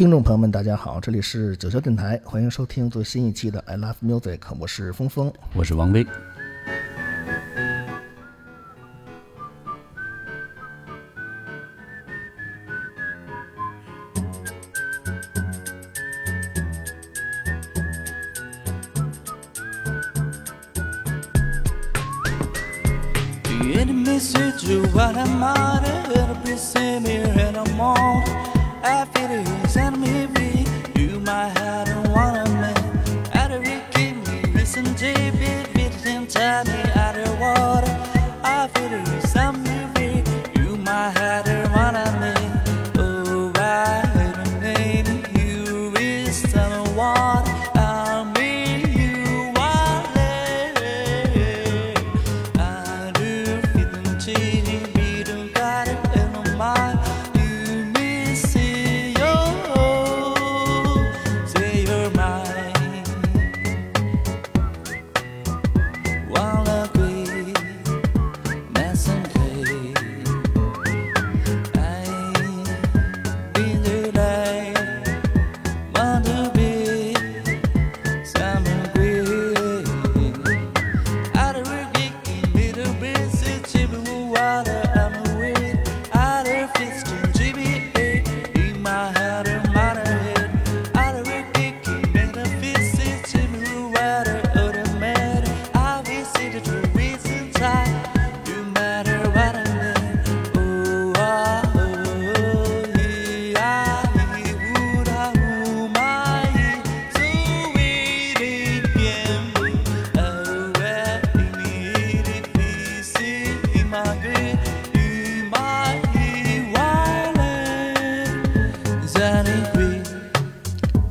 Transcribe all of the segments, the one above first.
听众朋友们，大家好，这里是九霄电台，欢迎收听最新一期的《I Love Music》，我是峰峰。我是王威。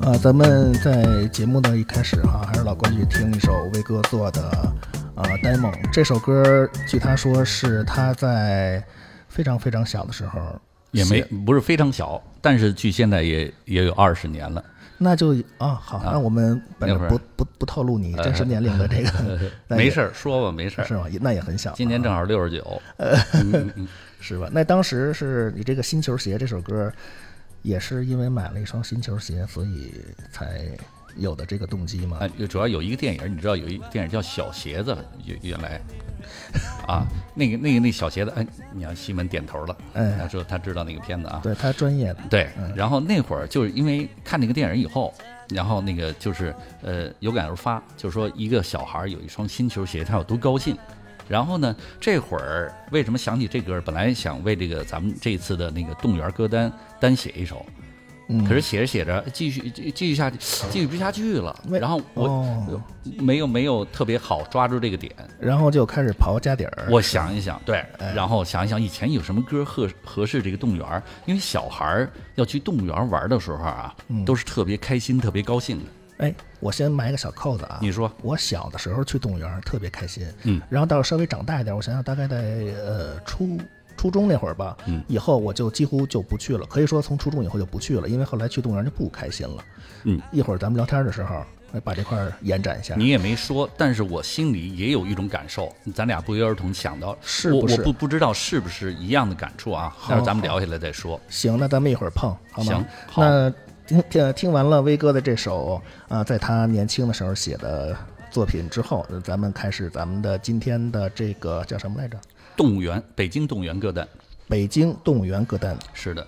啊，咱们在节目的一开始哈、还是老规矩，听一首威哥做的啊《demo》。这首歌据他说是他在非常非常小的时候也没不是非常小，但是距现在也也有二十年了。那就啊好，那我们不不不透露你真实年龄的这个，没事儿，说吧，没事儿。是吗？那也很小，今年正好六十九，是吧？那当时是你这个新球鞋这首歌，也是因为买了一双新球鞋，所以才有的这个动机嘛。哎，主要有一个电影，你知道有一电影叫《小鞋子》，原原来。啊，那个那个那小鞋子，哎，你看西门点头了，哎。他说他知道那个片子啊，对他专业的，对，然后那会儿就是因为看那个电影以后，然后那个就是呃有感而发，就是说一个小孩有一双新球鞋，他有多高兴。然后呢，这会儿为什么想起这歌？本来想为这个咱们这次的那个动物园歌单单写一首，嗯可是写着写着继续继继续下去，继续不下去了。然后我、哦没有没有特别好抓住这个点，然后就开始刨家底儿。我想一想，对，哎然后想一想以前有什么歌合合适这个动物园，因为小孩儿要去动物园玩的时候啊，嗯都是特别开心、特别高兴的。哎，我先埋个小扣子啊。你说我小的时候去动物园特别开心，嗯，然后到稍微长大一点，我想想大概在呃初初中那会儿吧，嗯，以后我就几乎就不去了，可以说从初中以后就不去了，因为后来去动物园就不开心了。嗯，一会儿咱们聊天的时候，哎把这块儿延展一下。你也没说，但是我心里也有一种感受，咱俩不约而同想到，是不是不不知道是不是一样的感触啊？好待会儿咱们聊下来再说。行，那咱们一会儿碰好吗？行好那听听听完了威哥的这首啊、在他年轻的时候写的作品之后，呃咱们开始咱们的今天的这个叫什么来着？动物园，北京动物园歌单，北京动物园歌单。是的。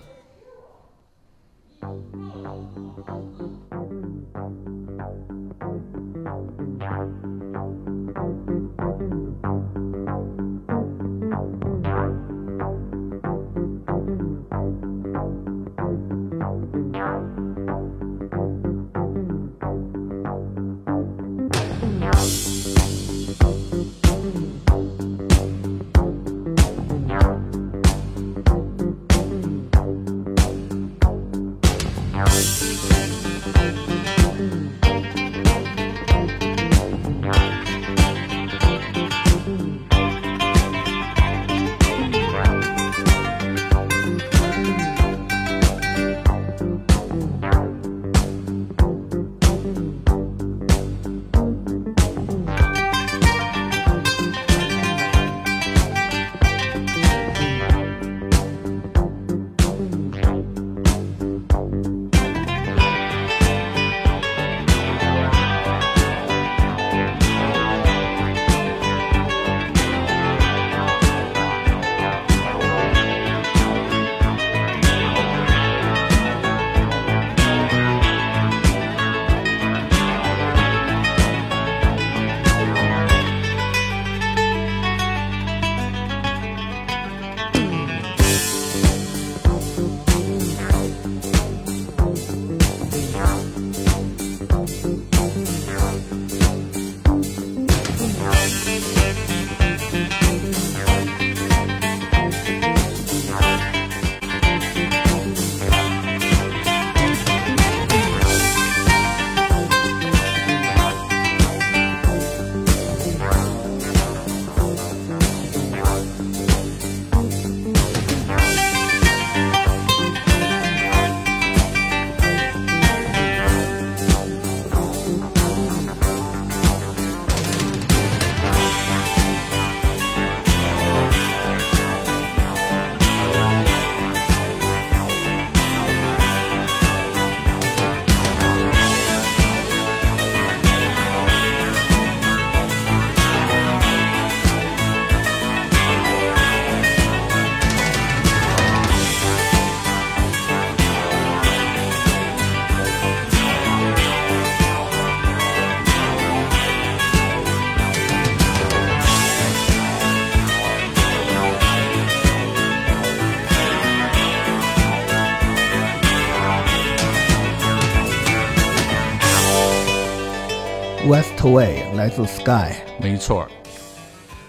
Westway 来自 Sky，没错儿。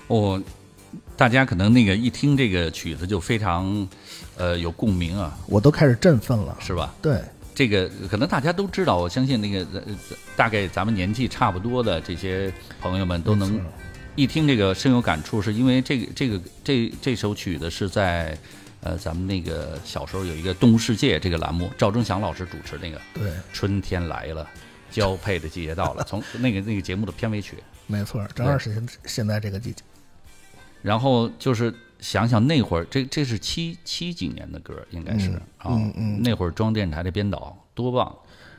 我、大家可能那个一听这个曲子就非常呃有共鸣啊，我都开始振奋了。是吧？对，这个可能大家都知道，我相信那个呃大概咱们年纪差不多的这些朋友们都能一听这个深有感触，是因为这个这个这这首曲子是在呃咱们那个小时候有一个《动物世界》这个栏目，赵忠祥老师主持那个对，春天来了，交配的季节到了，从那个那个节目的片尾曲。没错，正好是现现在这个季节。然后就是想想那会儿，这这是七七几年的歌，应该是嗯啊、嗯嗯那会儿中央电视台的编导多棒，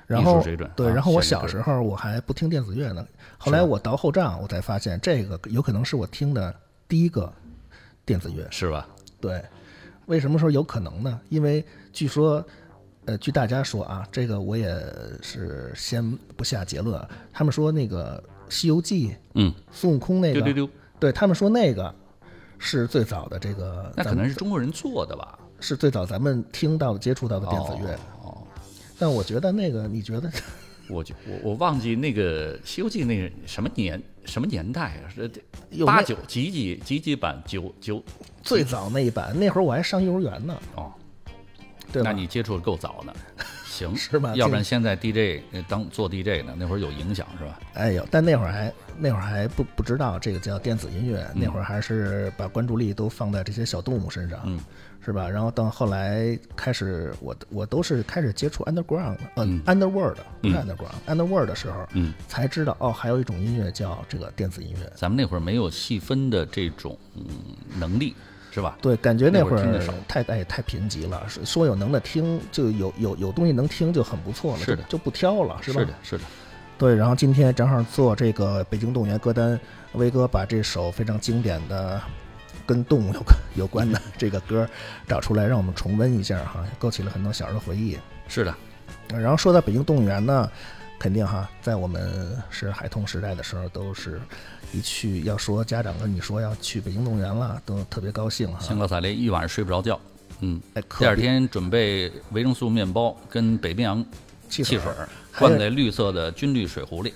然后艺术水准。对，啊然后我小时候我还不听电子乐呢，后来我倒后账，我才发现这个有可能是我听的第一个电子乐。是吧？对，为什么说有可能呢？因为据说，呃，据大家说啊，这个我也是先不下结论。他们说那个《西游记》嗯，孙悟空那个，对他们说那个是最早的这个，那可能是中国人做的吧？是最早咱们听到的、接触到的电子乐。哦，但我觉得那个，你觉得？我就我我忘记那个《西游记》那个什么年什么年代啊？是八九几几几几版九九最早那一版，那会儿我还上幼儿园呢，哦，对？那你接触的够早的，行 是吧要不然现在 DJ 呃当做 DJ 呢，那会儿有影响是吧？哎呦，但那会儿还那会儿还不不知道这个叫电子音乐，嗯那会儿还是把关注力都放在这些小动物身上，嗯，是吧？然后到后来开始，我我都是开始接触 underground，呃、嗯 underworld 不是嗯 underground，underworld 的时候，嗯，才知道哦，还有一种音乐叫这个电子音乐。咱们那会儿没有细分的这种嗯能力是吧？对，感觉那会儿太哎太贫瘠了，是说有能的听就有有有东西能听就很不错了，是的就就不挑了，是吧？是的，是的，对，然后今天正好做这个北京动物园歌单，威哥把这首非常经典的跟动物有关有关的 这个歌找出来，让我们重温一下哈，勾起了很多小时候回忆。是的，呃然后说到北京动物园呢，肯定哈，在我们是孩童时代的时候，都是一去要说家长跟你说要去北京动物园了，都特别高兴哈。兴高采烈，一晚上睡不着觉。嗯，哎，第二天准备维生素面包跟北冰洋汽汽水儿灌在绿色的军绿水壶里，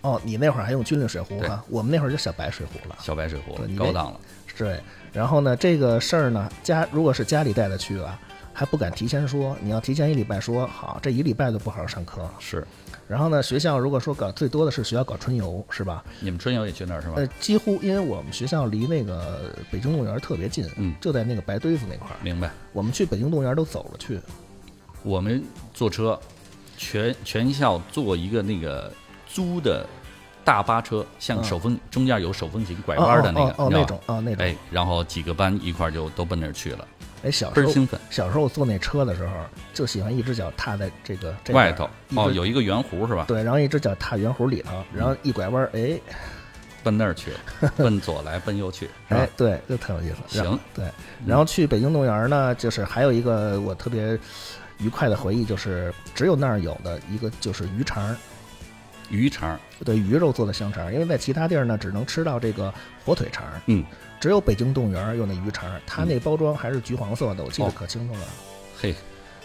哦，你那会儿还用军绿水壶对哈，我们那会儿就小白水壶了。小白水壶对你高档了。对，然后呢，这个事儿呢，家如果是家里带他去啊，还不敢提前说，你要提前一礼拜说好，这一礼拜都不好好上课。是，然后呢，学校如果说搞最多的是学校搞春游，是吧？你们春游也去那儿是吧？呃，几乎因为我们学校离那个北京动物园特别近，嗯就在那个白堆子那块儿，明白。我们去北京动物园都走了去。我们坐车，全全校坐一个那个租的大巴车，像嗯手风中间有手风琴拐哦弯的那个，哦哦哦那种啊那种，哎，然后几个班一块儿就都奔那儿去了，哎，小时候兴奋。小时候坐那车的时候，就喜欢一只脚踏在这个这外头哦，有一个圆弧是吧？对，然后一只脚踏圆弧里头，然后一拐弯儿，哎奔那儿去了，奔左来奔右去，哎，？对，就特有意思。行，对，然后去北京动物园呢，就是还有一个我特别愉快的回忆，就是只有那儿有的一个就是鱼肠，鱼肠，对，鱼肉做的香肠，因为在其他地儿呢只能吃到这个火腿肠，嗯，只有北京动物园有那鱼肠，它那包装还是橘黄色的，我记得哦可清楚了。嘿，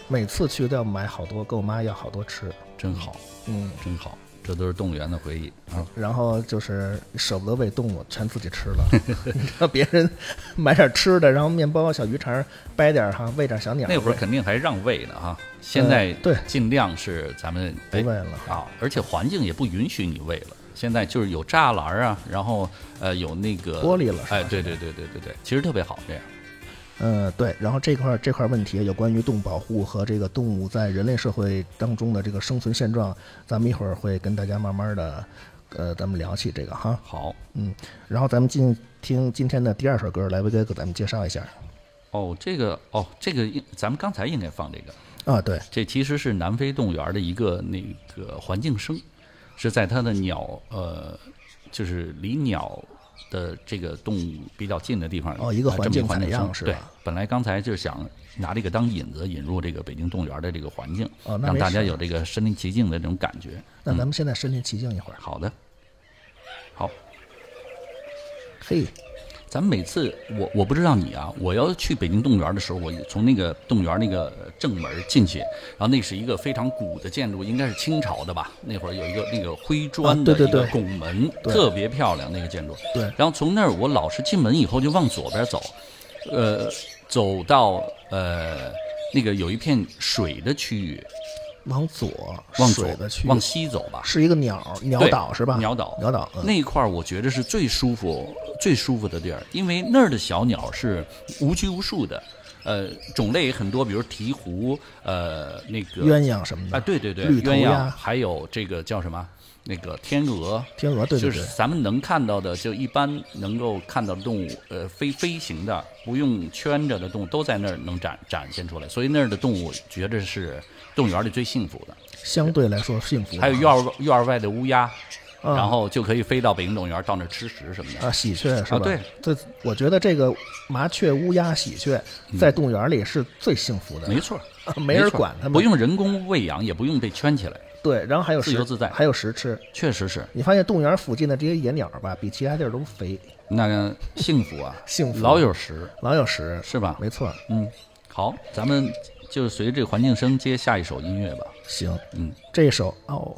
每次去都要买好多，跟我妈要好多吃。真好，嗯，真好，这都是动物园的回忆啊。然后就是舍不得喂动物，全自己吃了。让别人买点吃的，然后面包、小鱼肠掰点哈，喂点小鸟。那会儿肯定还让喂呢哈，现在对尽量是咱们哎不喂了。啊，而且环境也不允许你喂了。现在就是有栅栏啊，然后呃有那个玻璃了是吧哎，对对对对对对，其实特别好这样。嗯，对，然后这块儿这块儿问题有关于动物保护和这个动物在人类社会当中的这个生存现状，咱们一会儿会跟大家慢慢的，呃，咱们聊起这个哈。好嗯，然后咱们进听今天的第二首歌，来威哥给咱们介绍一下。哦，这个哦，这个应咱们刚才应该放这个，啊，对，这其实是南非动物园的一个那个环境声，是在它的鸟呃，就是离鸟的这个动物比较近的地方哦一个啊环境环境采样声对是吧，本来刚才就是想拿这个当引子引入这个北京动物园的这个环境，哦让大家有这个身临其境的这种感觉。那咱们现在身临其境一会儿。好的，好。嘿，咱们每次我我不知道你啊，我要去北京动物园的时候，我从那个动物园那个正门进去，然后那是一个非常古的建筑，应该是清朝的吧？那会儿有一个那个灰砖的一个啊对对对拱门，特别漂亮那个建筑。对然后从那儿我老是进门以后就往左边走，呃，走到呃那个有一片水的区域，往左往左的往西走吧。是一个鸟鸟岛是吧？鸟岛，鸟岛，嗯那一块儿，我觉得是最舒服、最舒服的地儿，因为那儿的小鸟是无拘无束的，呃，种类也很多，比如鹈鹕，呃，那个鸳鸯什么的啊，对对对，绿鸳鸯，还有这个叫什么？那个天鹅，天鹅，对对对就是，咱们能看到的，就一般能够看到的动物，呃，飞飞行的，不用圈着的动物，都在那儿能展展现出来。所以那儿的动物，觉得是动物园里最幸福的。相对来说幸福。还有院儿院儿外的乌鸦，啊然后就可以飞到北京动物园，到那儿吃食什么的。啊，喜鹊是吧？啊对，这我觉得这个麻雀、乌鸦、喜鹊在动物园里是最幸福的，没错，没人管它们，不用人工喂养，也不用被圈起来，对，然后还有食自由自在。还有食吃。确实是。你发现动物园附近的这些野鸟吧，比其他地儿都肥，那个幸福啊，幸福。老有食，老有食，是吧？没错。嗯，好，咱们就随着这个环境声接下一首音乐吧。行，嗯，这首哦，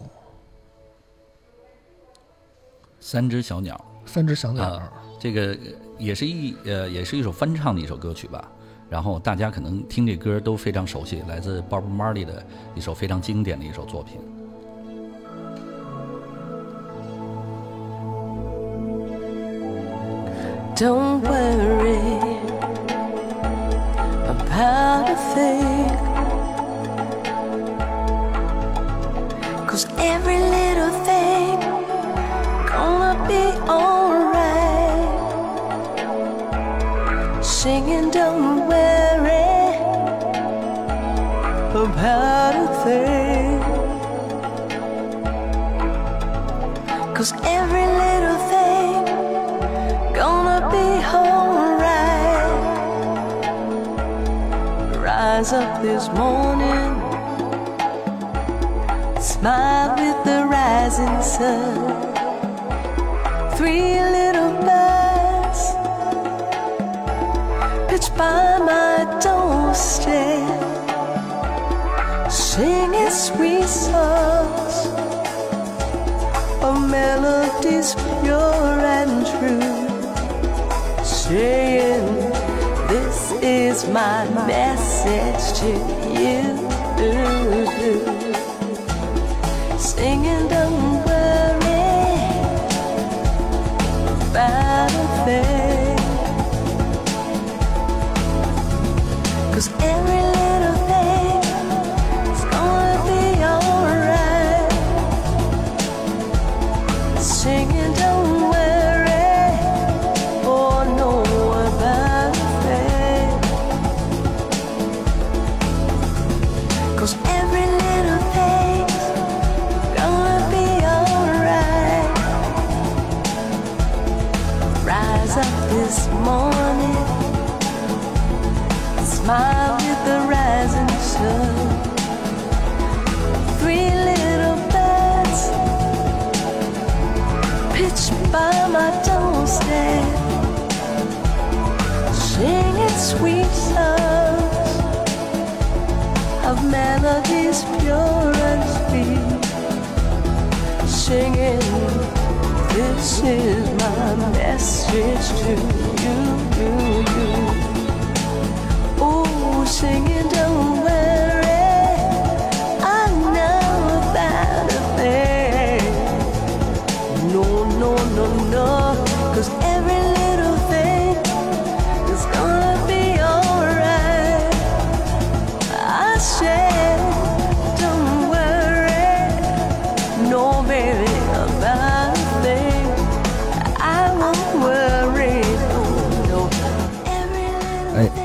三只小鸟三只小鸟，啊，这个呃也是一呃也是一首翻唱的一首歌曲吧。然后大家可能听这歌都非常熟悉，来自 Bob Marley 的一首非常经典的一首作品。Don't worry about a thing. Cause every this morning, smile with the rising sun. Three little birds pitch by my doorstep, singing sweet songs of melodies pure and true, saying, is my message to you. Singing, don't of melodies pure and sweet, singing, "This is my message to you." you, you. Oh, singing, don't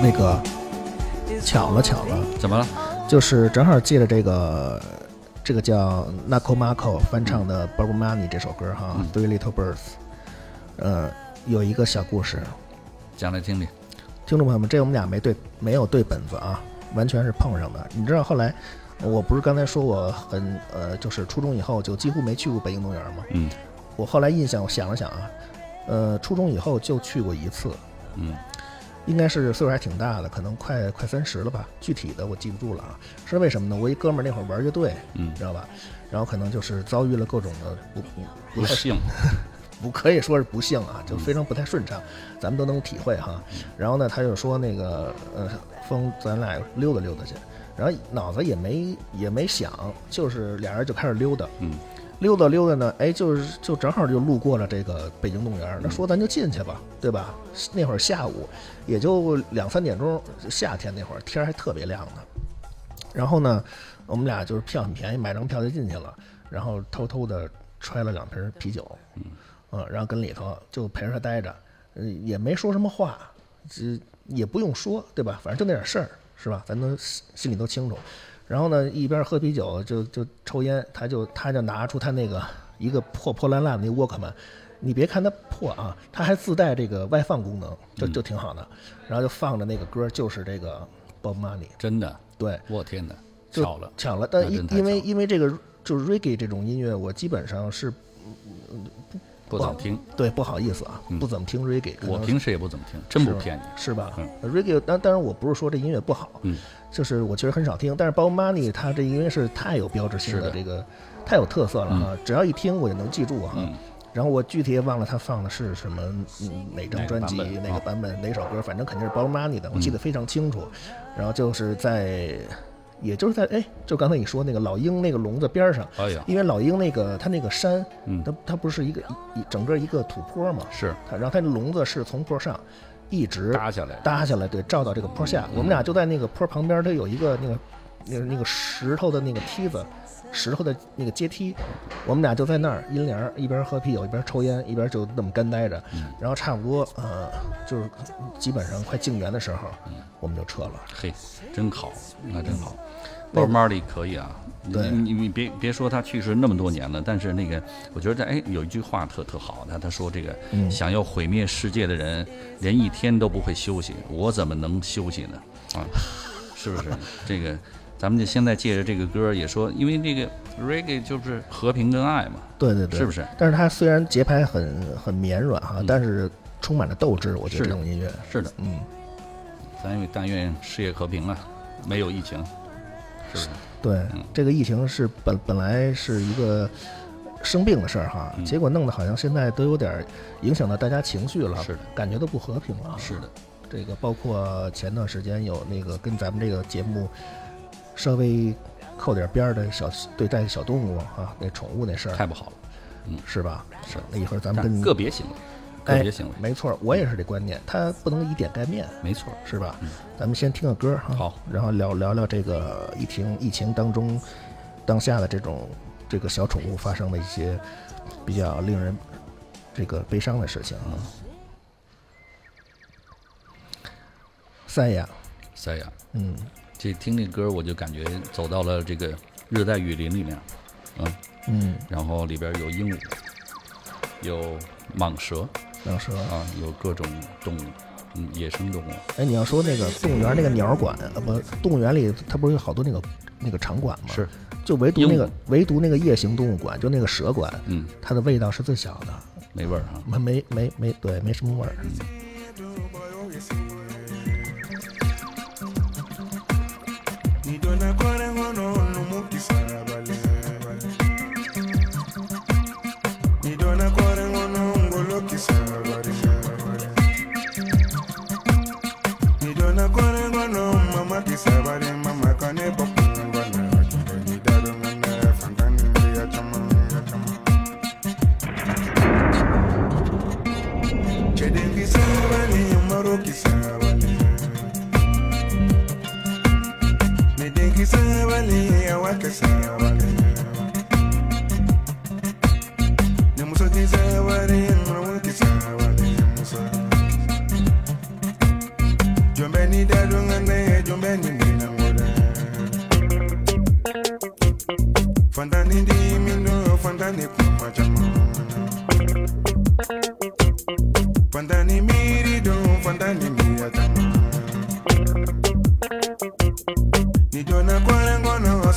那个巧了巧了，怎么了？就是正好借着这个这个叫 Nako Mako 翻唱的 Bob Marley 这首歌哈，Three Little Birds，呃，有一个小故事，讲来听听。听众朋友们，这我们俩没对没有对本子啊，完全是碰上的。你知道后来，我不是刚才说我很呃，就是初中以后就几乎没去过北京动物园吗？嗯，我后来印象，我想了想啊，呃，初中以后就去过一次，嗯，应该是岁数还挺大的，可能快快三十了吧，具体的我记不住了啊。是为什么呢？我一哥们儿那会儿玩乐队，嗯知道吧？然后可能就是遭遇了各种的不不不太不幸，不可以说是不幸啊，就非常不太顺畅，咱们都能体会哈。然后呢，他就说那个呃，风咱俩溜达溜达去，然后脑子也没也没想，就是俩人就开始溜达，嗯，溜达溜达呢，哎，就是就正好就路过了这个北京动物园，那说咱就进去吧，对吧？那会儿下午也就两三点钟，夏天那会儿天儿还特别亮呢。然后呢，我们俩就是票很便宜，买张票就进去了，然后偷偷的揣了两瓶啤酒，嗯，然后跟里头就陪着他待着，呃，也没说什么话，这也不用说，对吧？反正就那点事儿，是吧？咱都心心里都清楚。然后呢，一边喝啤酒就就抽烟，他就他就拿出他那个一个破破烂烂的那沃克曼，你别看它破啊，它还自带这个外放功能，就就挺好的。然后就放着那个歌，就是这个 Bob Marley，真的，对，我天哪，就巧了，巧了。但因因为因为这个就是 reggae 这种音乐，我基本上是不怎么听，对不好意思啊，嗯不怎么听 reggae，我平时也不怎么听，真不是骗你，是吧嗯？reggae，当当然我不是说这音乐不好，嗯，就是我其实很少听，但是 Bob Marley 他这因为是太有标志性的的这个太有特色了哈，只要一听我就能记住哈。嗯然后我具体也忘了他放的是什么嗯哪张专辑哪个版本？哪首歌，反正肯定是 Bob Marley 的，我记得非常清楚。然后就是在，也就是在哎，就刚才你说那个老鹰那个笼子边儿上，哎呀，因为老鹰那个它那个山，嗯。它它不是一个一一整个一个土坡嘛，是。它然后它那笼子是从坡上一直搭下来，搭下来，对，照到这个坡下。我们俩就在那个坡旁边，它有一个那个那个那个石头的那个梯子，石头的那个阶梯，我们俩就在那儿阴凉儿，一边喝啤酒一边抽烟，一边就那么干待着。然后差不多呃，就是基本上快静园的时候，我们就撤了。嘿，真好，那真好。那 Bob Marley 可以啊，你对你你别别说他去世那么多年了，但是那个我觉得哎有一句话特特好，他他说这个、嗯想要毁灭世界的人连一天都不会休息，我怎么能休息呢？啊，是不是？这个咱们就现在借着这个歌也说，因为这个 reggae 就是和平跟爱嘛，对对对，是不是？但是它虽然节拍很很绵软哈，但是充满了斗志。我觉得是这种音乐，是的，嗯，咱愿但愿世界和平啊，没有疫情，是不是？对，嗯这个疫情是本本来是一个生病的事儿哈，嗯结果弄得好像现在都有点影响到大家情绪了，是的感觉都不和平了。是的，这个包括前段时间有那个跟咱们这个节目稍微扣点边儿的小对待小动物啊，那宠物那事儿太不好了，嗯是吧？是那一会儿咱们跟个别行为，个哎别行为，没错，我也是这观念，它不能以点盖面，没错。是吧？咱们先听个歌哈，好，然后聊聊聊这个疫情疫情当中当下的这种这个小宠物发生的一些比较令人这个悲伤的事情啊。三亚，三亚，嗯，这听这歌我就感觉走到了这个热带雨林里面，嗯，嗯，然后里边有鹦鹉，有蟒蛇蟒蛇，啊，有各种动物，嗯，野生动物，哎，你要说那个动物园那个鸟馆，呃，不，动物园里它不是有好多那个那个场馆吗？是，就唯独那个唯独那个夜行动物馆，就那个蛇馆，嗯，它的味道是最小的，没味儿哈，没没没没对，没什么味儿。Ni see do fandane miyatama Nijona kwa lengo no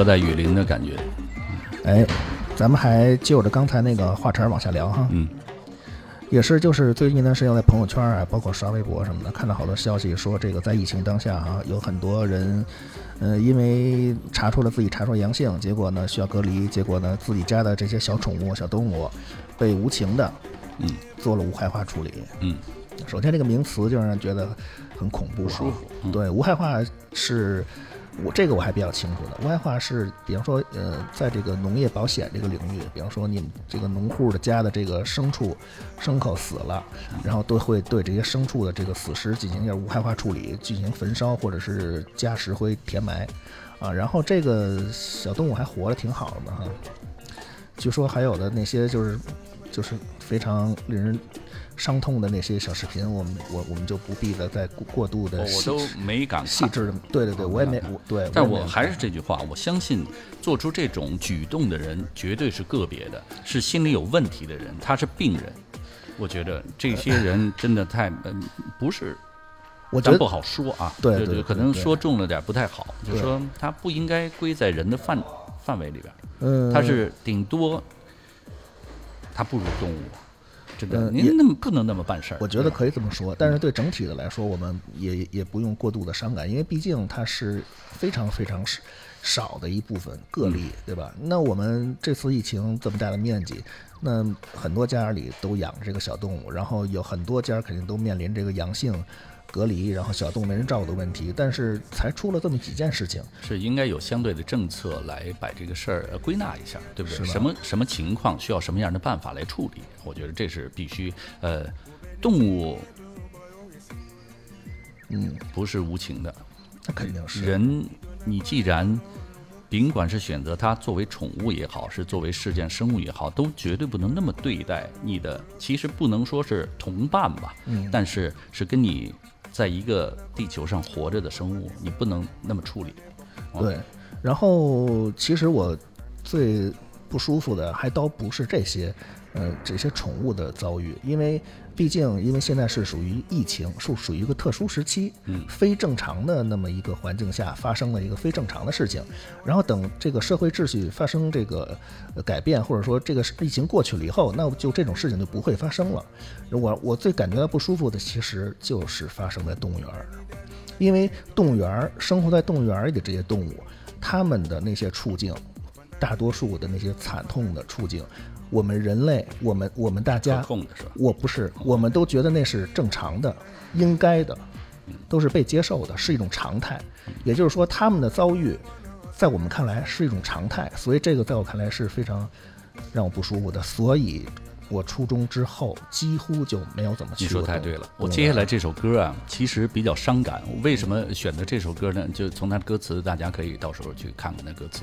热带雨林的感觉。哎，咱们还就着刚才那个话茬往下聊哈。嗯，也是，就是最近一段时间在朋友圈啊，包括刷微博什么的，看到好多消息说，这个在疫情当下啊，有很多人，呃，因为查出了自己查出阳性，结果呢需要隔离，结果呢自己家的这些小宠物、小动物被无情的，嗯，做了无害化处理。嗯，首先这个名词就让人觉得很恐怖、啊，舒服嗯对，无害化是。我这个我还比较清楚的，无害化是，比方说，呃，在这个农业保险这个领域，比方说你们这个农户的家的这个牲畜、牲口死了，然后都会对这些牲畜的这个死尸进行一下无害化处理，进行焚烧或者是加石灰填埋，啊，然后这个小动物还活得挺好的哈。据说还有的那些就是就是非常令人伤痛的那些小视频，我们我我们就不必的再过过度的我我都没敢看。细致的，对对对，我也没我对，但我还是这句话，我相信做出这种举动的人绝对是个别的，是心理有问题的人，他是病人。我觉得这些人真的太嗯，不是，我觉得咱不好说啊。对对可能说重了点不太好，就对说他不应该归在人的范范围里边，嗯，他是顶多他不如动物。真的，嗯也您那么不能那么办事儿。我觉得可以这么说，但是对整体的来说，我们也也不用过度的伤感，因为毕竟它是非常非常少少的一部分个例，对吧？那我们这次疫情这么大的面积，那很多家里都养这个小动物，然后有很多家肯定都面临这个阳性隔离，然后小动物没人照顾的问题，但是才出了这么几件事情，是应该有相对的政策来把这个事儿呃归纳一下，对不对？什么什么情况需要什么样的办法来处理？我觉得这是必须。呃，动物，嗯，不是无情的，那肯定是人，你既然尽管是选择它作为宠物也好，是作为事件生物也好，都绝对不能那么对待你的。其实不能说是同伴吧，嗯但是是跟你在一个地球上活着的生物，你不能那么处理。对，然后其实我最不舒服的还倒不是这些，呃，这些宠物的遭遇，因为毕竟因为现在是属于疫情，是属于一个特殊时期，嗯非正常的那么一个环境下发生了一个非正常的事情，然后等这个社会秩序发生这个呃改变，或者说这个疫情过去了以后，那就这种事情就不会发生了。我我最感觉到不舒服的，其实就是发生在动物园儿。因为动物园儿生活在动物园儿里的这些动物，它们的那些处境，大多数的那些惨痛的处境，我们人类，我们我们大家控的是吧？我不是，我们都觉得那是正常的、应该的，都是被接受的，是一种常态。也就是说，他们的遭遇，在我们看来是一种常态，所以这个在我看来是非常让我不舒服的。所以，我初中之后几乎就没有怎么去你。说太对了，我接下来这首歌啊，其实比较伤感。我为什么选择这首歌呢？就从它的歌词，大家可以到时候去看看那歌词。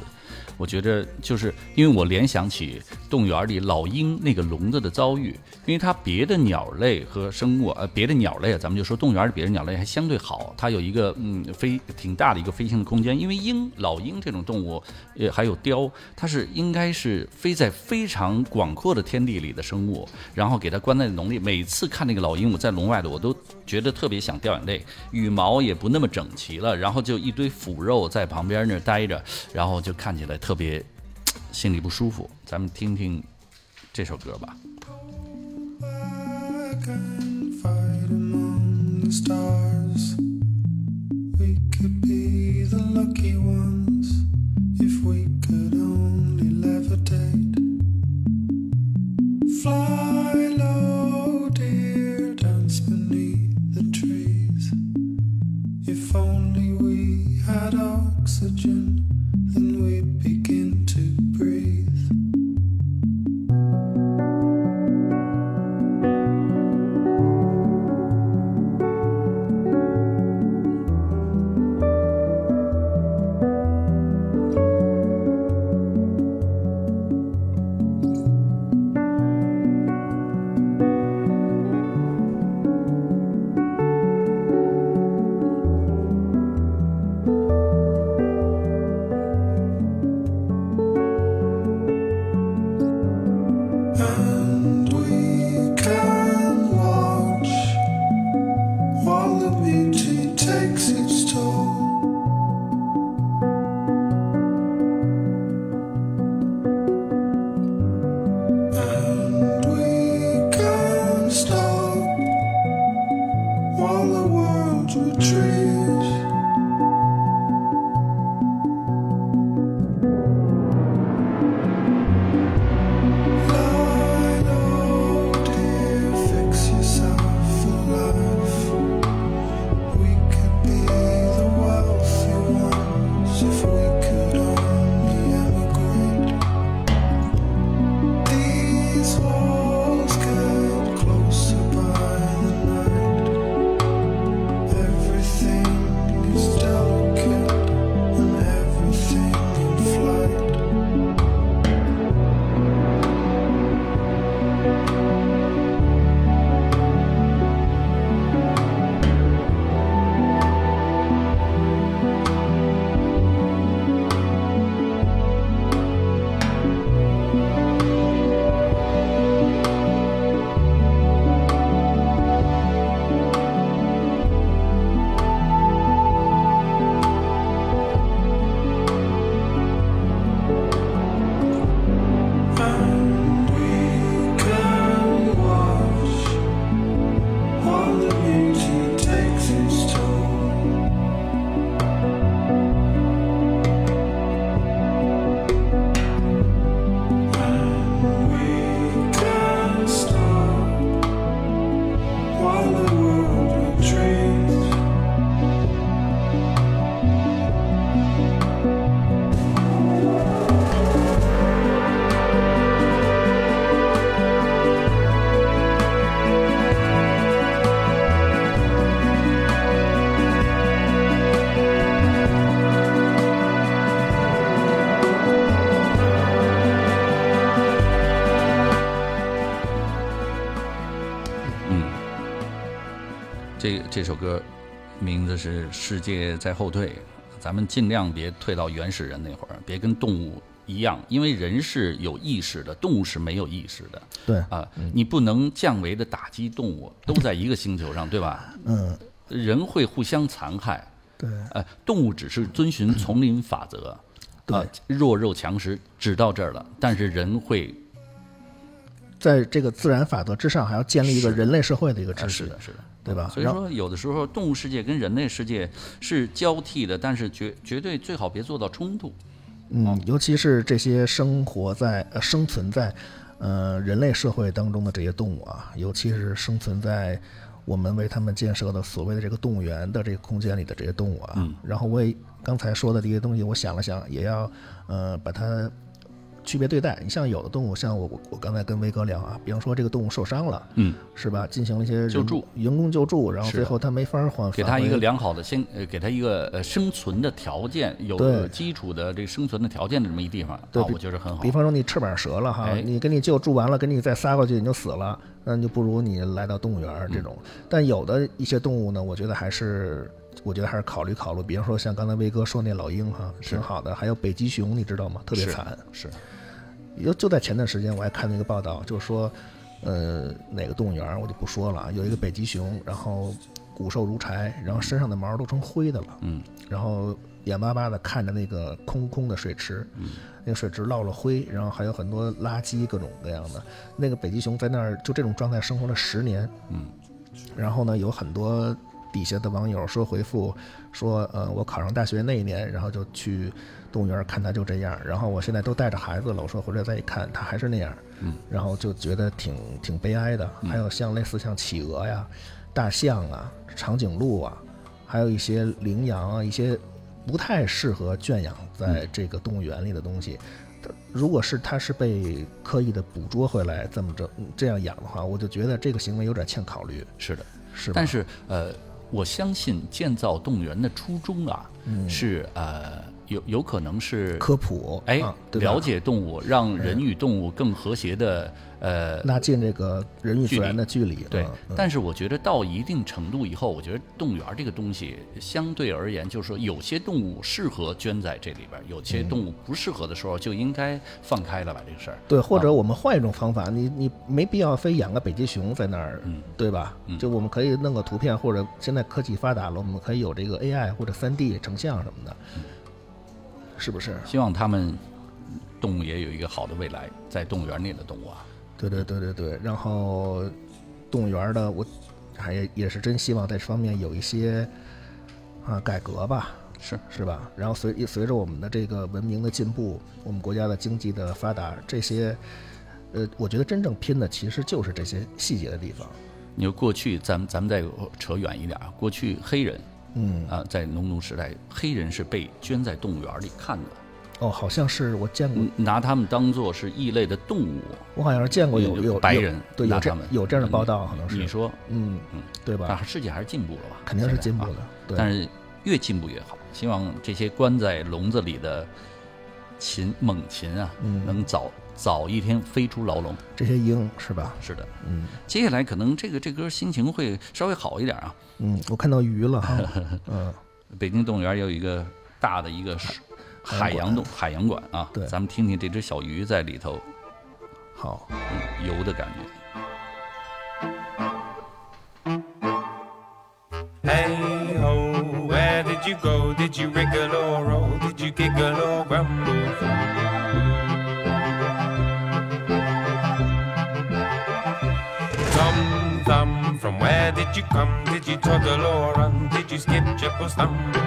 我觉得就是因为我联想起动物园里老鹰那个笼子的遭遇，因为它别的鸟类和生物，呃，别的鸟类啊，咱们就说动物园里别的鸟类还相对好，它有一个嗯飞挺大的一个飞行的空间。因为鹰、老鹰这种动物，呃，还有雕，它是应该是飞在非常广阔的天地里的生物，然后给它关在笼里。每次看那个老鹦鹉在笼外的，我都觉得特别想掉眼泪。羽毛也不那么整齐了，然后就一堆腐肉在旁边那儿待着，然后就看起来特别心里不舒服。咱们听听这首歌吧。Fly 这这首歌名字是《世界在后退》，咱们尽量别退到原始人那会儿，别跟动物一样，因为人是有意识的，动物是没有意识的。对啊，你不能降维的打击动物，都在一个星球上，对吧？嗯，人会互相残害，对，呃，动物只是遵循丛林法则，啊、弱肉强食，只到这儿了。但是人会，在这个自然法则之上，还要建立一个人类社会的一个秩序呃是的，。是的，对吧？所以说，有的时候动物世界跟人类世界是交替的，但是绝绝对最好别做到冲突。嗯，尤其是这些生活在呃生存在呃人类社会当中的这些动物啊，尤其是生存在我们为他们建设的所谓的这个动物园的这个空间里的这些动物啊，嗯然后我也刚才说的这些东西，我想了想，也要呃把它区别对待。你像有的动物，像我我我刚才跟威哥聊啊，比方说这个动物受伤了，嗯，是吧？进行了一些救助人工救助，然后最后它没法还，给它一个良好的先呃，给它一个呃生存的条件，有对基础的这个生存的条件的这么一地方啊，我觉得很好比。方说你翅膀折了哈，哎你给你救助完了，给你再撒过去你就死了，那你就不如你来到动物园儿这种。嗯但有的一些动物呢，我觉得还是。我觉得还是考虑考虑，比方说像刚才威哥说那老鹰哈，挺好的。还有北极熊，你知道吗？特别是惨。是，就就在前段时间，我还看了一个报道，就是说，呃，哪个动物园儿我就不说了啊，有一个北极熊，然后骨瘦如柴，然后身上的毛都成灰的了，嗯，然后眼巴巴的看着那个空空的水池，嗯，那个水池落了灰，然后还有很多垃圾，各种各样的。那个北极熊在那儿就这种状态生活了十年，嗯，然后呢，有很多底下的网友说回复说，呃，我考上大学那一年，然后就去动物园看它就这样，然后我现在都带着孩子了，我说回来再一看，它还是那样，嗯，然后就觉得挺挺悲哀的。还有像类似像企鹅呀、大象啊、长颈鹿啊，还有一些羚羊啊，一些不太适合圈养在这个动物园里的东西。它如果是它是被刻意的捕捉回来这么着这样养的话，我就觉得这个行为有点欠考虑，是的。是吧？但是呃，我相信建造动物园的初衷啊，是呃有有可能是科普，哎、了解动物，让人与动物更和谐的呃拉近这个人与自然的距离。对但是我觉得到一定程度以后，我觉得动物园这个东西相对而言，就是说有些动物适合圈在这里边，有些动物不适合的时候，就应该放开了吧这个事儿。对，或者我们换一种方法，你你没必要非养个北极熊在那儿，嗯对吧？就我们可以弄个图片，或者现在科技发达了，我们可以有这个 AI 或者 3D 成像什么的，是不是？希望他们动物也有一个好的未来，在动物园里的动物啊。对对对对对。然后动物园的，我还也也是真希望在这方面有一些啊改革吧。是是吧？然后随随着我们的这个文明的进步，我们国家的经济的发达，这些，呃，我觉得真正拼的其实就是这些细节的地方。你说过去，咱们咱们再扯远一点啊，过去黑人嗯，啊，在农奴时代，黑人是被圈在动物园里看的，哦，好像是我见过，拿他们当做是异类的动物。我好像是见过有有有白人对有这有这样的报道，可能是你说，嗯嗯，对吧？世界还是进步了吧？肯定是进步的，对。但是越进步越好。希望这些关在笼子里的禽猛禽啊，嗯能早早一天飞出牢笼。这些鹰是吧？是的，嗯接下来可能这个这歌心情会稍微好一点啊。嗯，我看到鱼了哈，嗯，北京动物园也有一个大的一个海洋动海洋馆啊，对咱们听听这只小鱼在里头好，嗯游的感觉。Hey ho, where did you go? Did you wriggle or roll? Did you giggle or grumble? Tom thumb, from where did you come? Did you toddle or run? Did you skip, jump or stumble? Go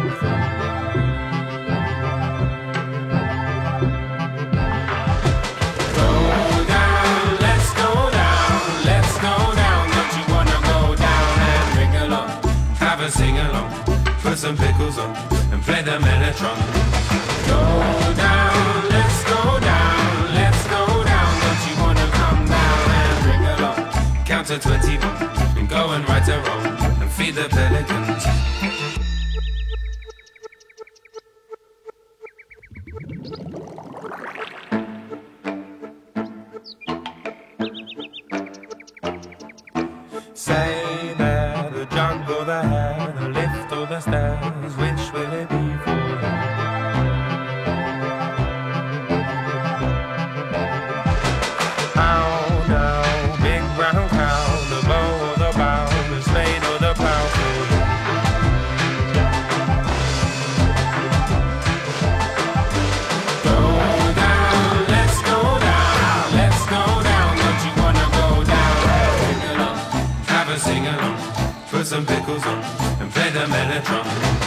down, let's go down, let's go down. Don't you wanna go down and? Have a sing along, put some pickles on, and play the mellotron. To 21 and go and right a wrong and feed the pelicans. Some pickles on, and play the mellotron.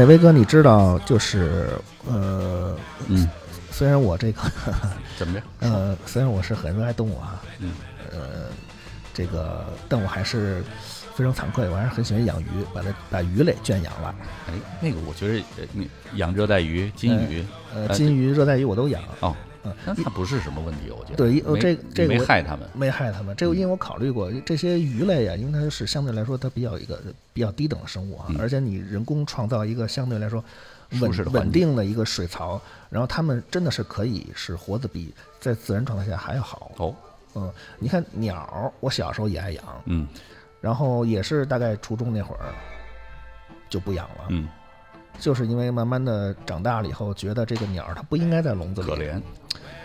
哎，威哥，你知道就是呃，嗯，虽然我这个 怎么着？呃，虽然我是很热爱动物啊，嗯，呃，这个，但我还是非常惭愧，我还是很喜欢养鱼，把它把鱼类圈养了。哎，那个我觉得养热带鱼、金鱼，呃，金鱼、热带鱼我都养，哦，嗯那它不是什么问题，我觉得。对这个这个没害他们。没害他们。这个因为我考虑过，这些鱼类啊，因为它是相对来说它比较一个比较低等的生物啊，嗯而且你人工创造一个相对来说稳稳定的一个水槽，然后它们真的是可以是活得比在自然状态下还要好。哦，嗯，你看鸟，我小时候也爱养，嗯然后也是大概初中那会儿就不养了，嗯，就是因为慢慢的长大了以后，觉得这个鸟儿它不应该在笼子里，可怜。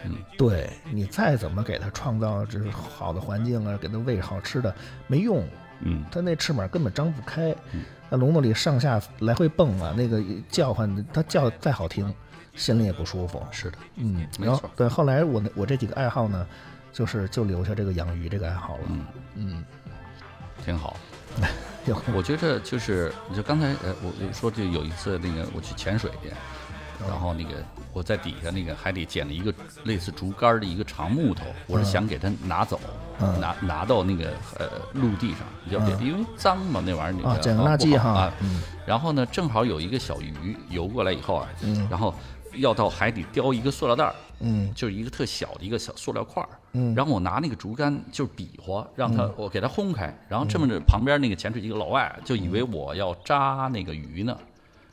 嗯。对你再怎么给它创造这好的环境啊，给它喂好吃的，没用，嗯，它那翅膀根本张不开，在笼子里上下来回蹦啊，那个叫唤，它叫再好听，心里也不舒服。是的，嗯，没错。对，后来我那我这几个爱好呢，就是就留下这个养鱼这个爱好了。嗯。嗯，挺好。有 我觉着就是，就刚才呃，我我说就有一次那个我去潜水去，然后那个我在底下那个海里捡了一个类似竹竿的一个长木头，我是想给它拿走，嗯。拿拿到那个呃陆地上，要嗯。因为脏嘛那玩意儿捡个垃圾哈啊嗯。然后呢，正好有一个小鱼游过来以后啊，嗯。然后要到海底叼一个塑料袋儿，嗯。就是一个特小的一个小塑料块儿，嗯。然后我拿那个竹竿就是比划，让它我给它轰开，然后这么着旁边那个潜水机的老外就以为我要扎那个鱼呢，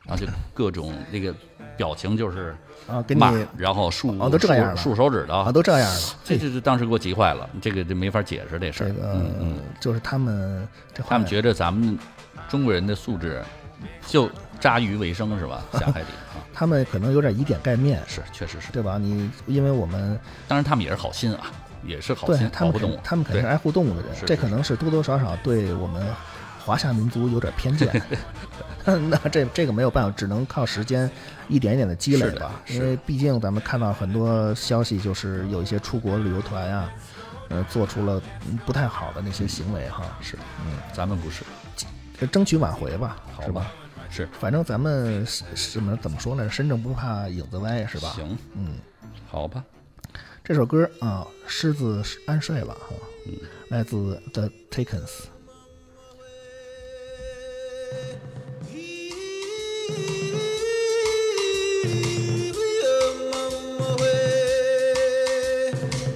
然后就各种那个表情就是啊，给你骂，然后竖啊都这样了。竖竖手指的啊都这样了，这这这当时给我急坏了，这个就没法解释这事儿。这，个嗯嗯，就是他们这他们觉得咱们中国人的素质就扎鱼为生是吧？下海里啊，他们可能有点以点盖面，是确实是，对吧？你因为我们当然他们也是好心啊，也是好心对他们保护动他们肯定是爱护动物的人，这可能是多多少少对我们华夏民族有点偏见。那这这个没有办法，只能靠时间一点一点的积累吧。因为毕竟咱们看到很多消息，就是有一些出国旅游团啊，呃，做出了嗯不太好的那些行为哈。是，嗯，咱们不是，争取挽回吧，好是吧？是反正咱们是什么怎么说呢？身正不怕影子歪，是吧？行，嗯，好吧，这首歌啊，狮子安睡了哈，来自 The Takens。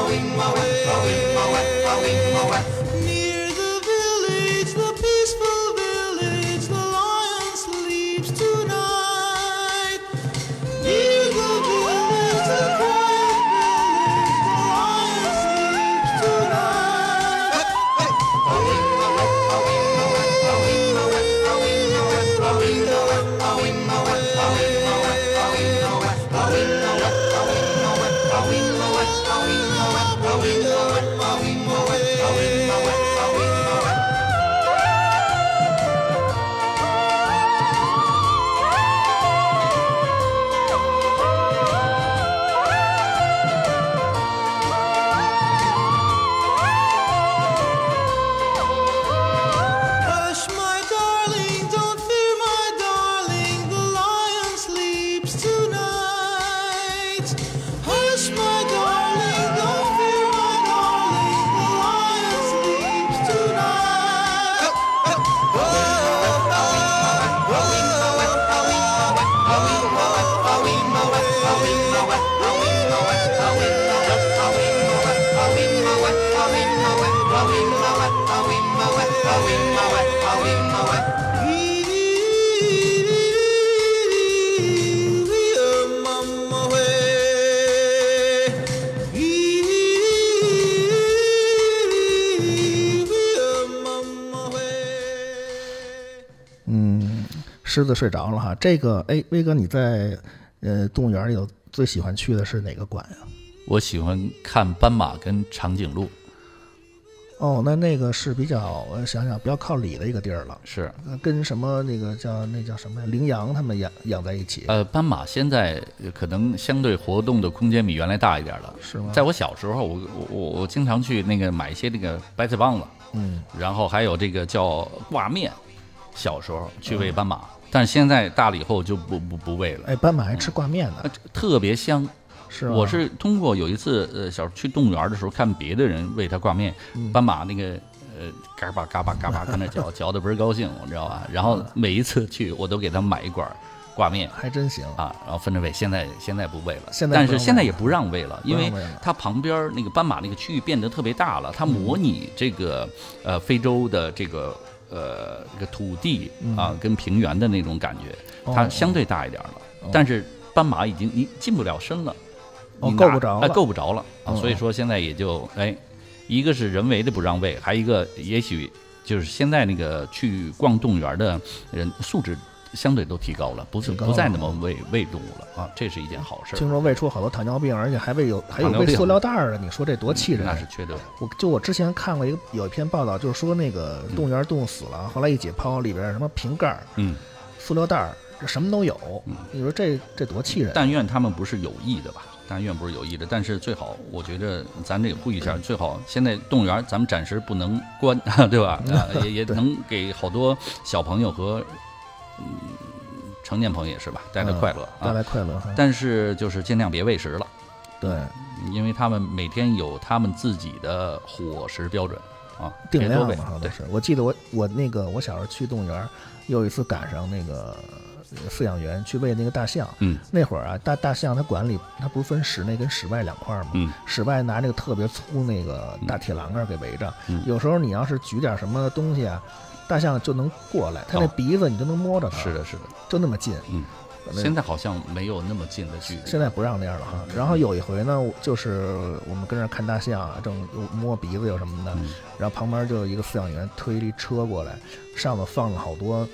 bowing 狮子睡着了哈。这个，哎，威哥，你在呃动物园里头最喜欢去的是哪个馆呀？我喜欢看斑马跟长颈鹿，哦，那那个是比较，我想想，比较靠里的一个地儿了，是呃跟什么那个叫那叫什么呀？羚羊他们养养在一起，呃，斑马现在可能相对活动的空间比原来大一点了。是吗？在我小时候，我我我我经常去那个买一些那个白菜帮子，嗯，然后还有这个叫挂面，小时候去喂斑马，但是现在大了以后就不不不喂了，哎，斑马还吃挂面呢呃，特别香。是吗？我是通过有一次呃小时候去动物园的时候看别的人喂它挂面，嗯斑马那个呃嘎巴嘎巴嘎巴跟那嚼 嚼的倍儿高兴，你知道吧？然后每一次去我都给它买一管挂面。还真行，啊，然后分着喂，现在现在不喂了，现在但是现在也不让喂了，因为它旁边儿那个斑马那个区域变得特别大了，它模拟这个呃非洲的这个呃这个土地啊跟平原的那种感觉，它哦相对大一点儿了，但是斑马已经你近不了身了，哦你够不着哎够不着了啊，嗯所以说现在也就哎，一个是人为的不让位，还一个也许就是现在那个去逛动物园的人素质相对都提高了，不是不再那么喂喂动物了啊，这是一件好事儿。听说喂出好多糖尿病，而且还喂有还有喂塑料袋儿的，你说这多气人！啊那是缺德。我就我之前看过一个有一篇报道，就是说那个动物园动物死了，后来一解剖里边什么瓶盖儿、嗯，塑料袋儿，这什么都有。你说这这多气人！但愿他们不是有意的吧？但愿不是有意的，但是最好，我觉得咱这个呼吁一下，最好现在动物园咱们暂时不能关，对吧？啊，也也能给好多小朋友和嗯成年朋友也是吧，带来快乐带啊。来快乐哈。但是就是尽量别喂食了，对，因为他们每天有他们自己的伙食标准啊，定量嘛，好像都对，是。我记得我我那个我小时候去动物园，又一次赶上那个呃饲养员去喂那个大象，嗯那会儿啊，大大象它管里它不是分室内跟室外两块儿吗？嗯室外拿那个特别粗那个大铁栏杆给围着，嗯有时候你要是举点什么东西啊，大象就能过来，它那哦鼻子你就能摸着它，是的，是的，就那么近。嗯。现在好像没有那么近的距离。现在不让那样了哈。然后有一回呢，就是我们跟那儿看大象啊，正摸鼻子有什么的，嗯然后旁边就有一个饲养员推了一车过来，上面放了好多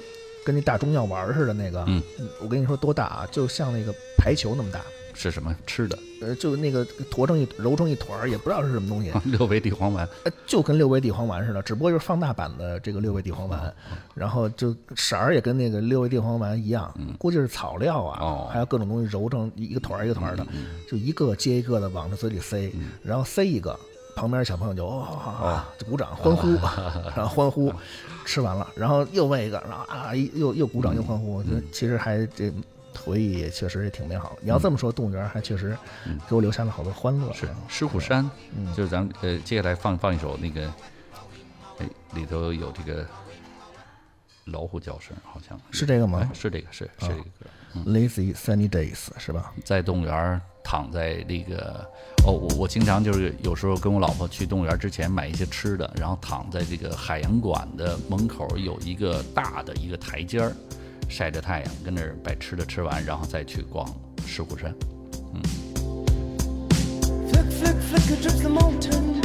跟那大中药丸似的那个，嗯，我跟你说多大啊，就像那个排球那么大，是什么？吃的？呃，就那个坨成一揉成一团儿，也不知道是什么东西，六味地黄丸。呃，就跟六味地黄丸似的，只不过就是放大版的这个六味地黄丸，然后就色儿也跟那个六味地黄丸一样，估计是草料啊，哦。还有各种东西揉成一个团儿一个团儿的，就一个接一个的往他嘴里塞，然后塞一个，旁边小朋友就哦，就鼓掌欢呼，然后欢呼，吃完了，然后又喂一个，然后啊又又鼓掌又欢呼，我觉得其实还这。回忆也确实也挺美好的。你要这么说，动物园还确实给我留下了好多欢乐。是狮虎山，嗯。就是咱们呃接下来放放一首那个，哎里头有这个老虎叫声，好像。是这个吗？哎是这个是是这个歌，Lazy Sunny Days 是吧？在动物园躺在那个哦，我我经常就是有时候跟我老婆去动物园之前买一些吃的，然后躺在这个海洋馆的门口有一个大的一个台阶儿，晒着太阳，跟那儿把吃的吃完，然后再去逛石虎山。Flick,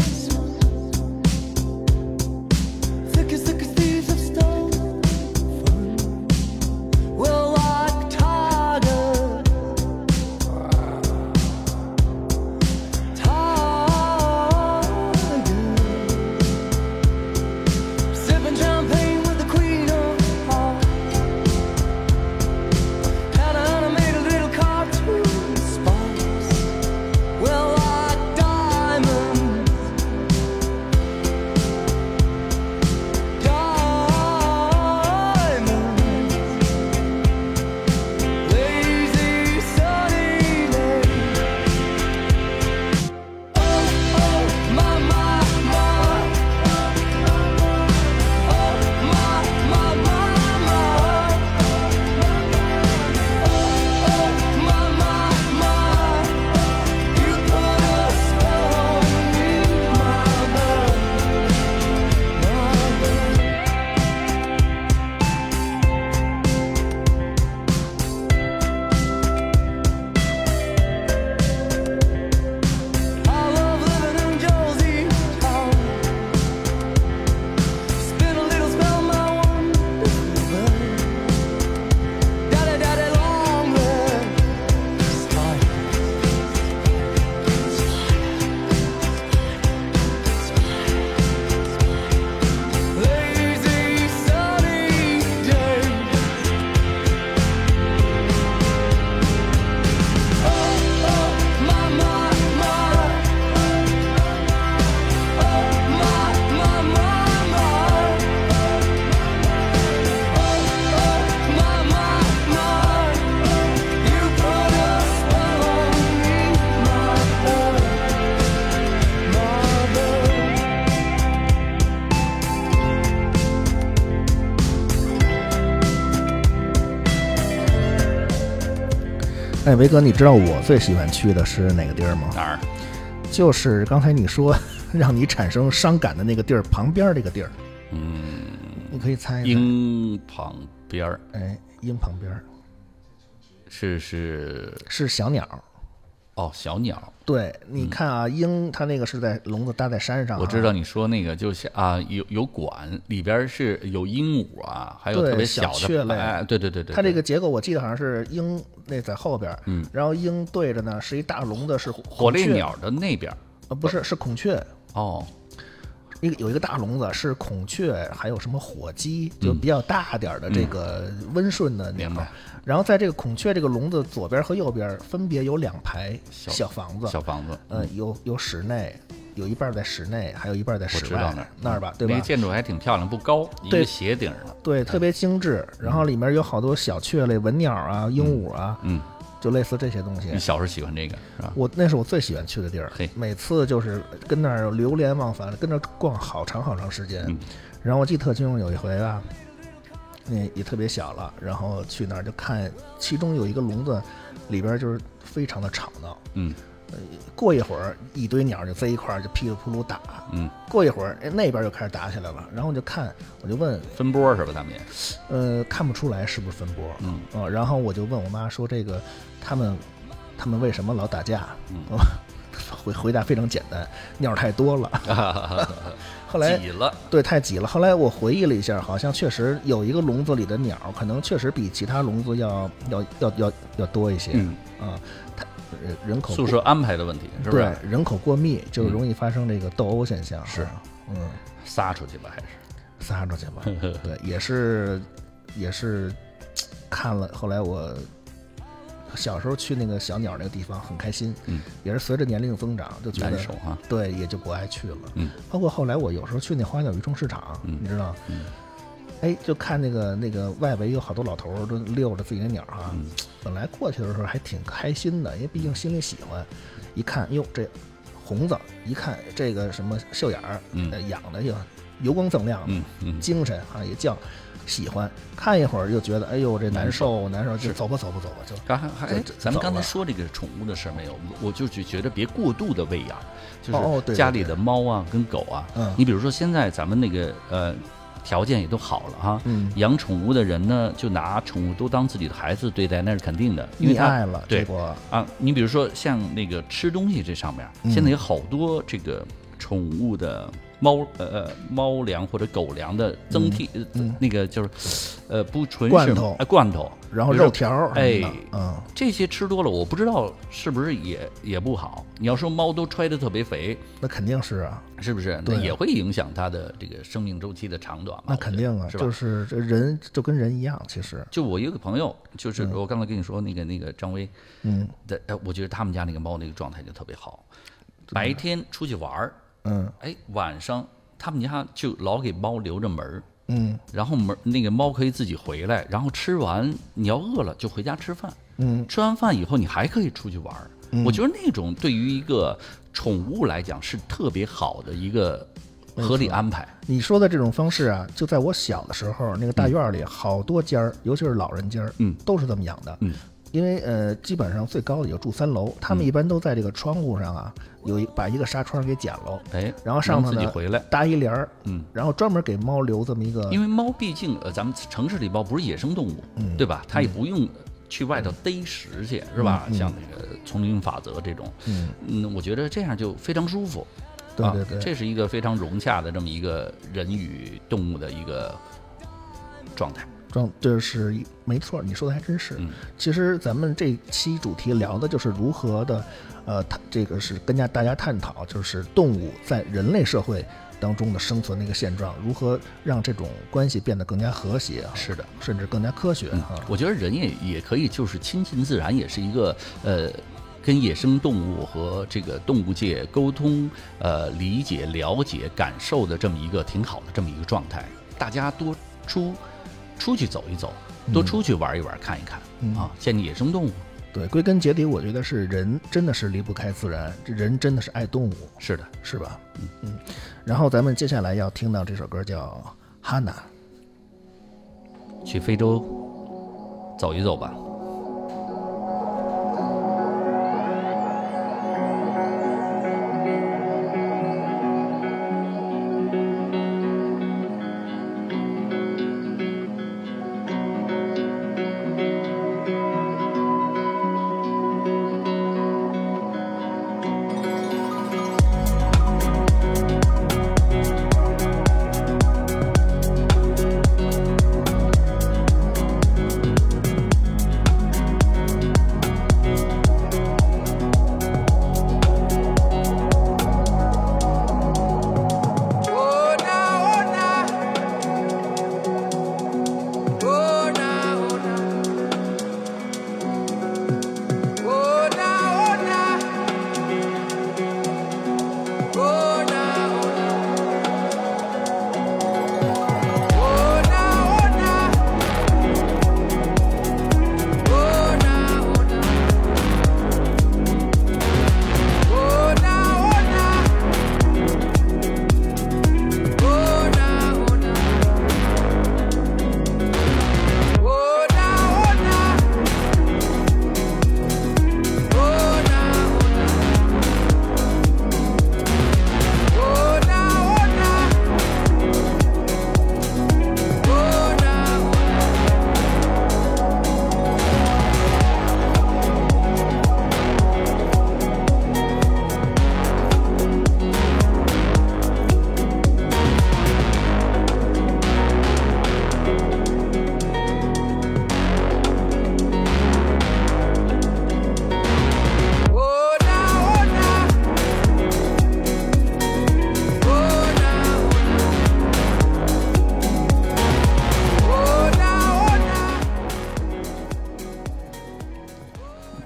哎，维哥，你知道我最喜欢去的是哪个地儿吗？哪儿？就是刚才你说 让你产生伤感的那个地儿旁边这个地儿，嗯，你可以猜一猜。鹰旁边儿哎，鹰旁边儿是是是小鸟。哦，小鸟。对，你看啊，鹰它那个是在笼子搭在山上啊、我知道你说那个就是啊，有有管里边是有鹦鹉啊，还有特别小小的雀类。哎，对对对对，它这个结构我记得好像是鹰那在后边，嗯，然后鹰对着呢是一大笼子是火烈，鸟的那边儿。呃不是是孔雀，哦，一个有一个大笼子是孔雀，还有什么火鸡，就比较大点儿的这个温顺的鸟。然后在这个孔雀这个笼子左边和右边分别有两排小小房子，小房子，呃，有有室内，有一半在室内，还有一半在室外那儿那儿吧，对吧那个？建筑还挺漂亮，不高，一对个斜顶儿的，对，特别精致。然后里面有好多小雀类、文鸟啊、鹦鹉啊，嗯，就类似这些东西你。小时候喜欢这个是吧？我那是我最喜欢去的地儿，每次就是跟那儿流连忘返，跟那儿逛好长好长时间。嗯然后我记得特清楚，有一回啊，那也特别小了，然后去那儿就看，其中有一个笼子，里边就是非常的吵闹。嗯过一会儿，一堆鸟就在一块儿就噼里扑噜打。嗯，过一会儿，哎那边就开始打起来了。然后我就看，我就问，分波是吧？他们也呃，看不出来是不是分波。嗯哦，然后我就问我妈说，这个他们他们为什么老打架？嗯哦 回回答非常简单，鸟太多了。后来挤了，对太挤了。后来我回忆了一下，好像确实有一个笼子里的鸟，可能确实比其他笼子要要要要要多一些。嗯，啊，它人人口宿舍安排的问题是不对？人口过密就容易发生这个斗殴现象。是啊，嗯，撒出去吧，还是？撒出去吧。对，也是也是看了，后来我小时候去那个小鸟那个地方很开心，嗯，也是随着年龄增长就觉得难受啊，对，也就不爱去了。嗯，包括后来我有时候去那花鸟鱼虫市场，嗯你知道，嗯哎，就看那个那个外围有好多老头儿都遛着自己的鸟啊，嗯本来过去的时候还挺开心的，因为毕竟心里喜欢，一看哟这红子，一看这个什么秀眼儿，养的就油光锃亮的，嗯嗯精神啊也叫。喜欢，看一会儿又觉得哎呦这难受难受，就是走吧走吧走吧就。刚还还咱们刚才说这个宠物的事儿没有？我我就觉觉得别过度的喂养，就是家里的猫啊跟狗啊，嗯你比如说现在咱们那个呃条件也都好了哈，嗯。养宠物的人呢就拿宠物都当自己的孩子对待，那是肯定的，因为它溺爱了，对啊，你比如说像那个吃东西这上面，嗯。现在有好多这个宠物的猫呃呃猫粮或者狗粮的增替，那个就是呃不纯是罐头哎罐头，然后肉条哎嗯，这些吃多了，我不知道是不是也也不好。你要说猫都揣的特别肥，那肯定是啊，是不是？那也会影响它的这个生命周期的长短嘛？那肯定啊，是吧？就是这人就跟人一样，其实，就我一个朋友，就是我刚才跟你说那个那个张威嗯的，呃，我觉得他们家那个猫那个状态就特别好，白天出去玩儿，嗯。哎，晚上他们家就老给猫留着门儿，嗯。然后门那个猫可以自己回来，然后吃完你要饿了就回家吃饭，嗯，吃完饭以后你还可以出去玩儿。我觉得那种对于一个宠物来讲是特别好的一个合理安排。你说的这种方式啊，就在我小的时候，那个大院里好多家儿，尤其是老人家儿，嗯，都是这么养的，嗯。因为呃，基本上最高的有住三楼，他们一般都在这个窗户上啊，有一把一个纱窗给剪喽，哎，然后上头呢能自己回来。搭一帘儿，嗯，然后专门给猫留这么一个，因为猫毕竟呃，咱们城市里猫不是野生动物，嗯。对吧？它也不用去外头逮食去，是吧？像那个丛林法则这种，嗯。嗯，我觉得这样就非常舒服。啊对对对，这是一个非常融洽的这么一个人与动物的一个状态。装这是一没错，你说的还真是。嗯其实咱们这期主题聊的就是如何的，呃，探这个是跟家大家探讨，就是动物在人类社会当中的生存的一个现状，如何让这种关系变得更加和谐啊，是的，甚至更加科学啊。我觉得人也也可以，就是亲近自然，也是一个呃，跟野生动物和这个动物界沟通、呃理解、了解、感受的这么一个挺好的这么一个状态。大家多出出去走一走，多出去玩一玩、看一看嗯啊，见见野生动物。对，归根结底，我觉得是人真的是离不开自然，这人真的是爱动物，是的，是吧？嗯嗯。然后咱们接下来要听到这首歌叫《哈娜》。去非洲走一走吧。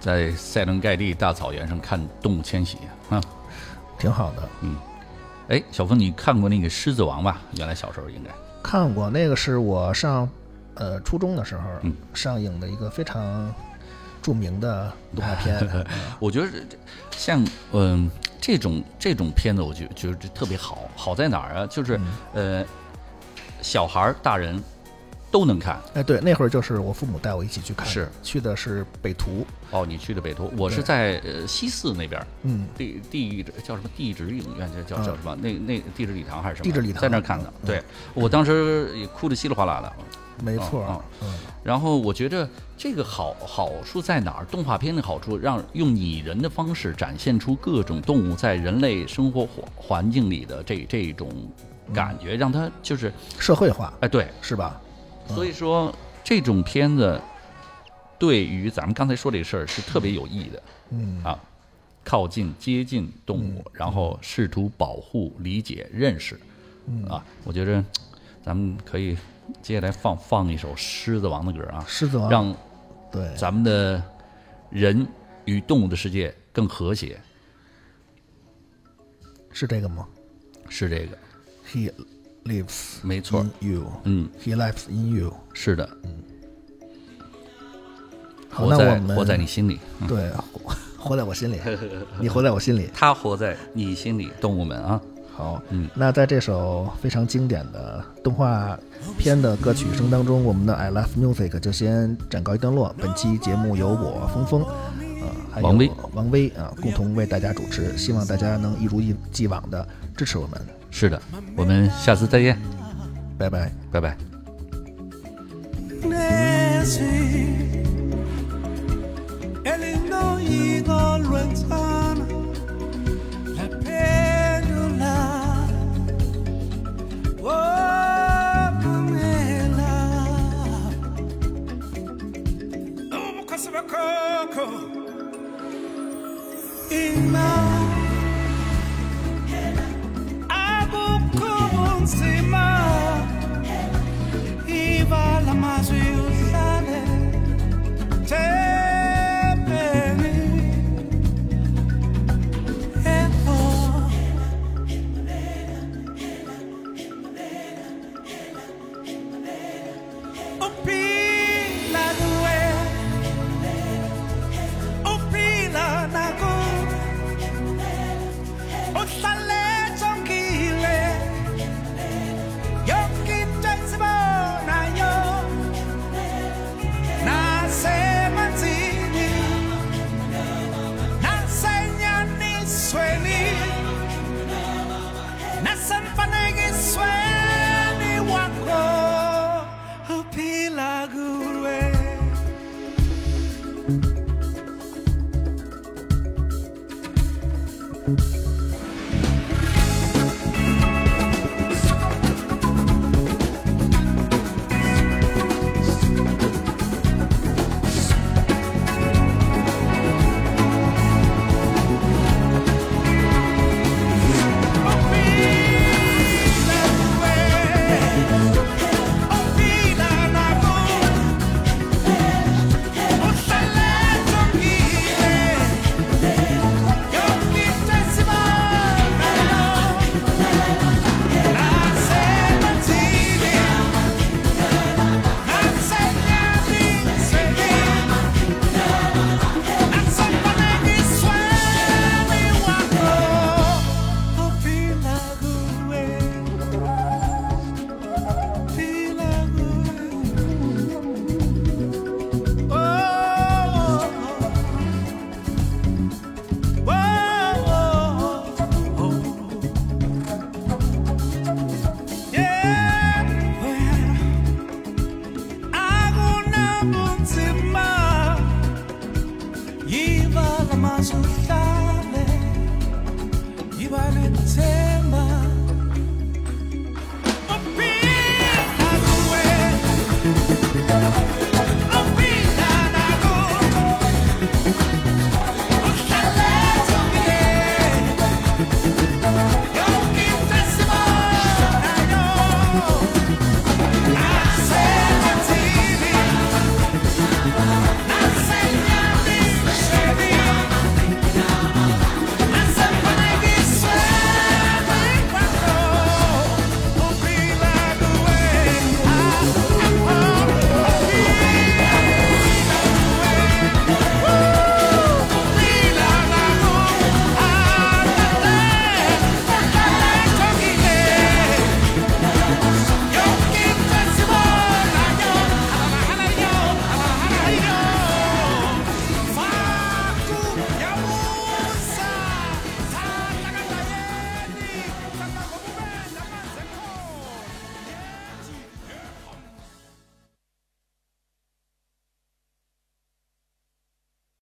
在塞伦盖蒂大草原上看动物迁徙啊。挺好的。嗯哎，小峰，你看过那个《狮子王》吧？原来小时候应该。看过那个是我上呃初中的时候嗯上映的一个非常著名的动画片。嗯 我觉得像嗯、这种这种片子，我觉觉得特别好。好在哪儿啊？就是、呃，小孩儿、大人都能看。哎，对，那会儿就是我父母带我一起去看的，是去的是北图，哦，你去的北图，我是在呃西四那边，嗯，地地叫什么地质影院，叫叫叫什么？那那地质礼堂还是什么？地质礼堂在那儿看的。对我当时也哭得稀里哗啦的。没错哦哦，嗯，然后我觉得这个好好处在哪儿？动画片的好处，让用拟人的方式展现出各种动物在人类生活环环境里的这这种感觉，让它就是社会化哎对，是吧？所以说这种片子对于咱们刚才说这个事儿是特别有意义的。嗯。啊，靠近、接近动物，然后试图保护、理解、认识。啊，我觉着咱们可以接下来放放一首《狮子王》的歌啊，狮子王。让对，咱们的人与动物的世界更和谐。是这个吗？是这个，？He lives 没错。in you，嗯，，He lives in you。是的，好，活那我们在活在你心里，嗯对，活活在我心里，你活在我心里。他活在你心里，动物们啊，好，嗯那在这首非常经典的动画片的歌曲声当中，我们的 I Love Music 就先展告一段落。本期节目由我峰峰，呃，还有王威王威啊，共同为大家主持，希望大家能一如既既往的支持我们，是的，我们下次再见，拜拜。拜拜。el lindo higo loenzana la pérdula. Oh, Pamela.